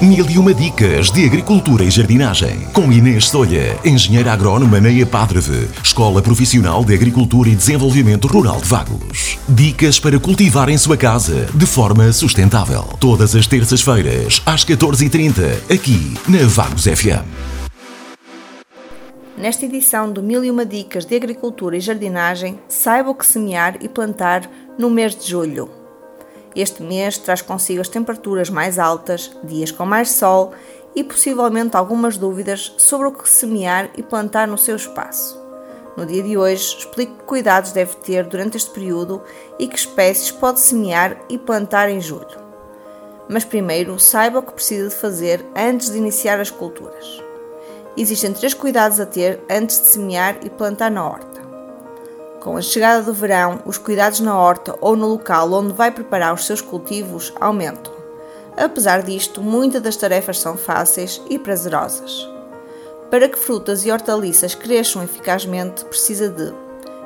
Mil e uma dicas de agricultura e jardinagem. Com Inês Solha, engenheira agrónoma na EPADREVE, Escola Profissional de Agricultura e Desenvolvimento Rural de Vagos. Dicas para cultivar em sua casa de forma sustentável. Todas as terças-feiras, às 14h30, aqui na Vagos FM. Nesta edição do Mil e uma dicas de agricultura e jardinagem, saiba o que semear e plantar no mês de julho. Este mês traz consigo as temperaturas mais altas, dias com mais sol e possivelmente algumas dúvidas sobre o que semear e plantar no seu espaço. No dia de hoje, explico que cuidados deve ter durante este período e que espécies pode semear e plantar em julho. Mas primeiro, saiba o que precisa de fazer antes de iniciar as culturas. Existem três cuidados a ter antes de semear e plantar na horta. Com a chegada do verão, os cuidados na horta ou no local onde vai preparar os seus cultivos aumentam. Apesar disto, muitas das tarefas são fáceis e prazerosas. Para que frutas e hortaliças cresçam eficazmente, precisa de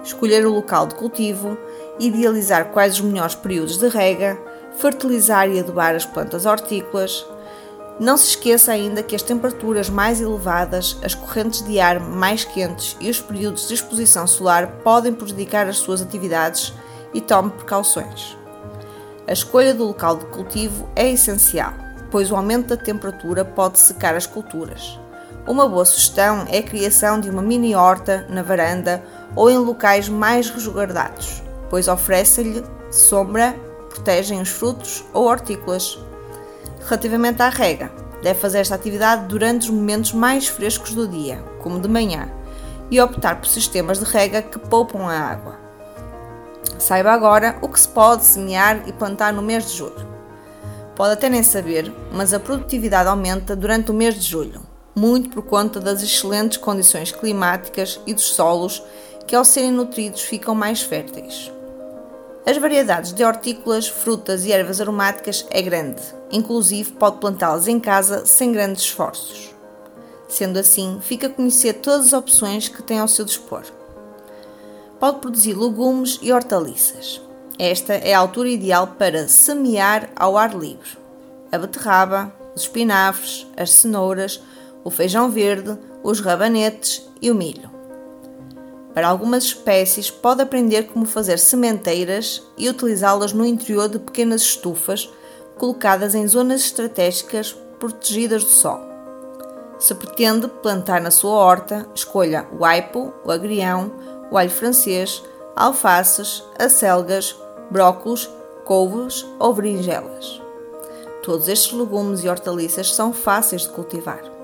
escolher o local de cultivo, idealizar quais os melhores períodos de rega, fertilizar e adubar as plantas hortícolas, não se esqueça ainda que as temperaturas mais elevadas, as correntes de ar mais quentes e os períodos de exposição solar podem prejudicar as suas atividades e tome precauções. A escolha do local de cultivo é essencial, pois o aumento da temperatura pode secar as culturas. Uma boa sugestão é a criação de uma mini horta na varanda ou em locais mais resguardados, pois oferecem-lhe sombra, protegem os frutos ou hortícolas Relativamente à rega, deve fazer esta atividade durante os momentos mais frescos do dia, como de manhã, e optar por sistemas de rega que poupam a água. Saiba agora o que se pode semear e plantar no mês de julho. Pode até nem saber, mas a produtividade aumenta durante o mês de julho, muito por conta das excelentes condições climáticas e dos solos que, ao serem nutridos, ficam mais férteis. As variedades de hortícolas, frutas e ervas aromáticas é grande, inclusive pode plantá-las em casa sem grandes esforços. Sendo assim, fica a conhecer todas as opções que tem ao seu dispor. Pode produzir legumes e hortaliças. Esta é a altura ideal para semear ao ar livre. A beterraba, os espinafres, as cenouras, o feijão verde, os rabanetes e o milho. Para algumas espécies, pode aprender como fazer sementeiras e utilizá-las no interior de pequenas estufas colocadas em zonas estratégicas protegidas do sol. Se pretende plantar na sua horta, escolha o aipo, o agrião, o alho francês, alfaces, acelgas, brócolos, couves ou berinjelas. Todos estes legumes e hortaliças são fáceis de cultivar.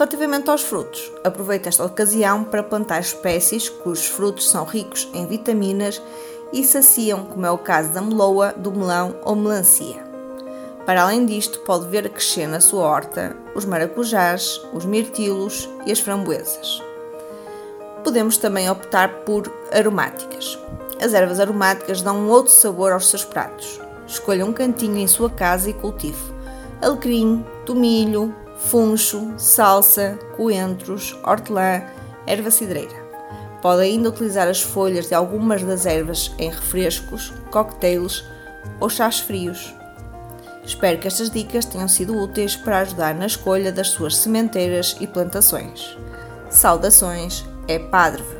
Relativamente aos frutos, aproveite esta ocasião para plantar espécies cujos frutos são ricos em vitaminas e saciam, como é o caso da meloa, do melão ou melancia. Para além disto, pode ver crescer na sua horta os maracujás, os mirtilos e as framboesas. Podemos também optar por aromáticas. As ervas aromáticas dão um outro sabor aos seus pratos. Escolha um cantinho em sua casa e cultive alecrim, tomilho, funcho, salsa, coentros, hortelã, erva cidreira. Pode ainda utilizar as folhas de algumas das ervas em refrescos, cocktails ou chás frios. Espero que estas dicas tenham sido úteis para ajudar na escolha das suas sementeiras e plantações. Saudações, é Padre.